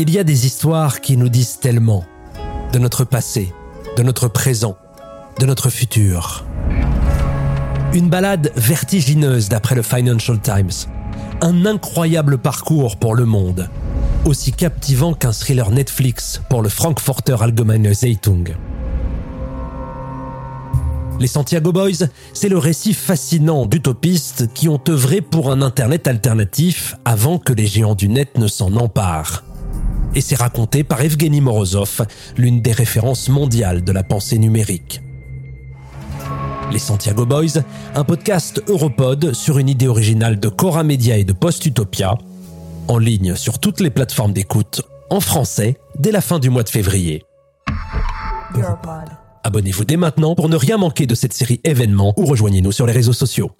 Il y a des histoires qui nous disent tellement de notre passé, de notre présent, de notre futur. Une balade vertigineuse d'après le Financial Times. Un incroyable parcours pour le monde. Aussi captivant qu'un thriller Netflix pour le Frankfurter Allgemeine Zeitung. Les Santiago Boys, c'est le récit fascinant d'utopistes qui ont œuvré pour un Internet alternatif avant que les géants du net ne s'en emparent et c'est raconté par Evgeny Morozov, l'une des références mondiales de la pensée numérique. Les Santiago Boys, un podcast Europod sur une idée originale de Cora Media et de Post Utopia, en ligne sur toutes les plateformes d'écoute en français dès la fin du mois de février. Abonnez-vous dès maintenant pour ne rien manquer de cette série événement ou rejoignez-nous sur les réseaux sociaux.